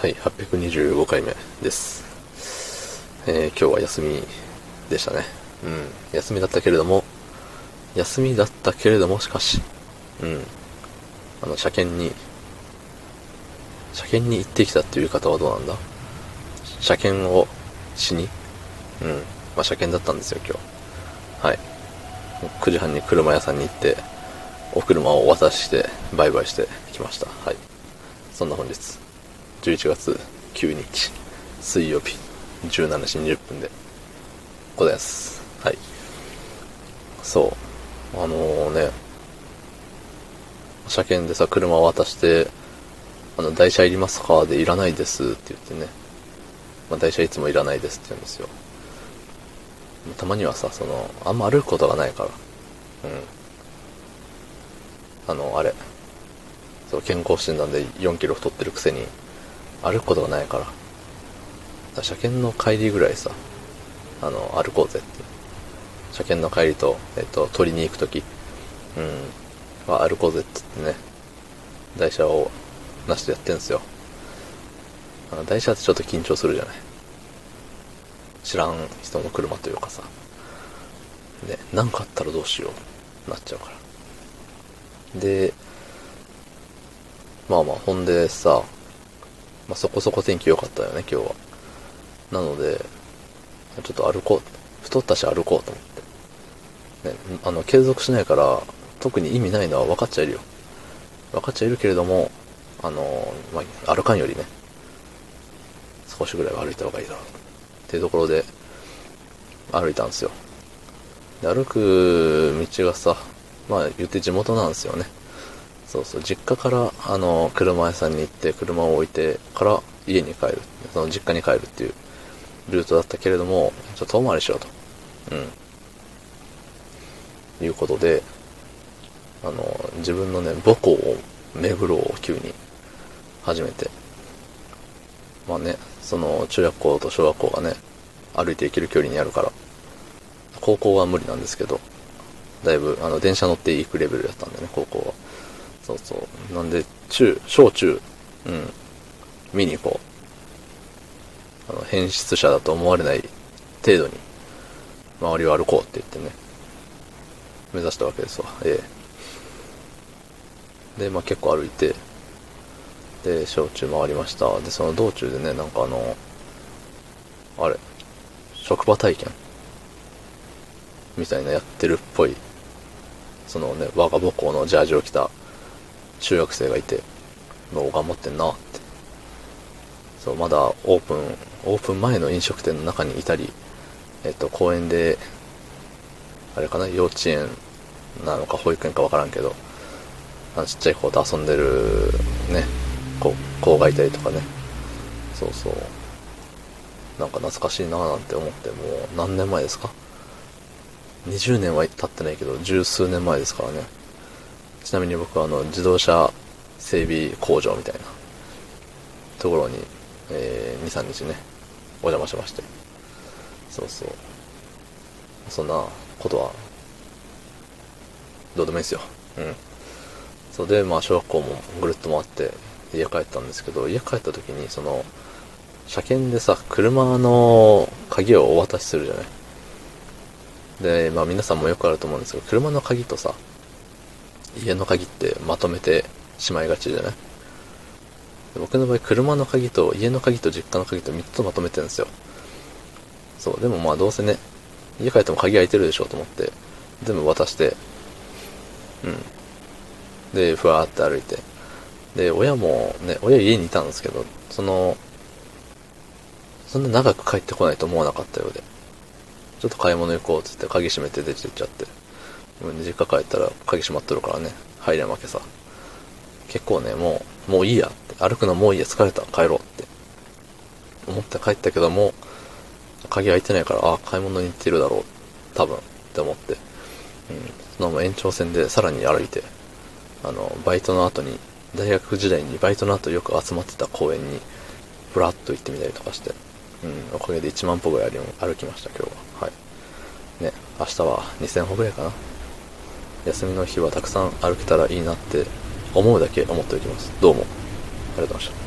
はい、825回目です。えー今日は休みでしたね。うん。休みだったけれども、休みだったけれども、しかし、うん。あの、車検に、車検に行ってきたっていう方はどうなんだ？車検をしに？うん。まあ、車検だったんですよ、今日。はい。9時半に車屋さんに行って、お車を渡して、売買してきました。はい。そんな本日、11月9日、水曜日、17時20分でございます。はい。そう。あのね、車検でさ、車を渡して、あの、台車いりますかでいらないですって言ってね。まあ、台車いつもいらないですって言うんですよ。たまにはさ、その、あんま歩くことがないから。うん。あの、あれ。そう、健康診断で4キロ太ってるくせに、歩くことがないから。車検の帰りぐらいさ、あの、歩こうぜって。車検の帰りと、えっと、取りに行くとき、うん、は歩こうぜって言ってね、台車をなしてやってんすよ。台車ってちょっと緊張するじゃない。知らん人の車というかさ。ね、なんかあったらどうしよう、なっちゃうから。で、まあまあ、ほんでさ、まあそこそこ天気良かったよね、今日は。なので、ちょっと歩こう。太ったし歩こうと思って。ね、あの、継続しないから、特に意味ないのは分かっちゃいるよ。分かっちゃいるけれども、あの、まあ、歩かんよりね、少しぐらいは歩いた方がいいだろう。っていうところで、歩いたんですよ。で歩く道がさ、まあ言って地元なんですよね。そうそう、実家から、あの、車屋さんに行って、車を置いてから家に帰る。その実家に帰るっていうルートだったけれども、ちょっと遠回りしようと。うん。いうことで、あの、自分のね、母校を巡ろうを急に始めて。まあね、その、中学校と小学校がね、歩いて行ける距離にあるから、高校は無理なんですけど、だいぶ、あの、電車乗って行くレベルだったんでね、高校は。そうそう。なんで、中、小中、うん、見に行こう。あの、変質者だと思われない程度に、周りを歩こうって言ってね、目指したわけですわ。ええ。で、まあ結構歩いて、で、小中回りました。で、その道中でね、なんかあの、あれ、職場体験？みたいなやってるっぽい、そのね、我が母校のジャージを着た中学生がいて、もう頑張ってんなって。そう、まだオープン、オープン前の飲食店の中にいたり、えっと、公園で、あれかな、幼稚園なのか保育園かわからんけど、あちっちゃい子と遊んでる、ね、子、子がいたりとかね。そうそう。なんか懐かしいなぁなんて思って、もう何年前ですか ?20 年は経ってないけど、十数年前ですからね。ちなみに僕はあの、自動車整備工場みたいなところに、えー、2、3日ね、お邪魔しまして。そうそう。そんなことは、どうでもいいですよ。うん。そうで、まあ、小学校もぐるっと回って、家帰ったんですけど、家帰った時に、その、車検でさ、車の鍵をお渡しするじゃない。で、まあ皆さんもよくあると思うんですけど、車の鍵とさ、家の鍵ってまとめてしまいがちじゃない？僕の場合、車の鍵と家の鍵と実家の鍵と3つまとめてるんですよ。そう、でもまあどうせね、家帰っても鍵開いてるでしょうと思って、全部渡して、うん。で、ふわーって歩いて。で、親もね、親家にいたんですけど、その、そんな長く帰ってこないと思わなかったようで。ちょっと買い物行こうっつって鍵閉めて出て行っちゃって。うん実家帰ったら鍵閉まっとるからね、入れんわけさ。結構ね、もう、もういいやって。歩くのもういいや、疲れた、帰ろうって。思って帰ったけども、鍵開いてないから、ああ、買い物に行ってるだろう。多分。って思って。うん。そのまま延長線でさらに歩いて、あの、バイトの後に、大学時代にバイトの後よく集まってた公園に、ぶらっと行ってみたりとかして、うん、おかげで1万歩ぐらい歩きました、今日は。はい。ね、明日は2000歩ぐらいかな。休みの日はたくさん歩けたらいいなって思うだけ思っておきます。どうも。ありがとうございました。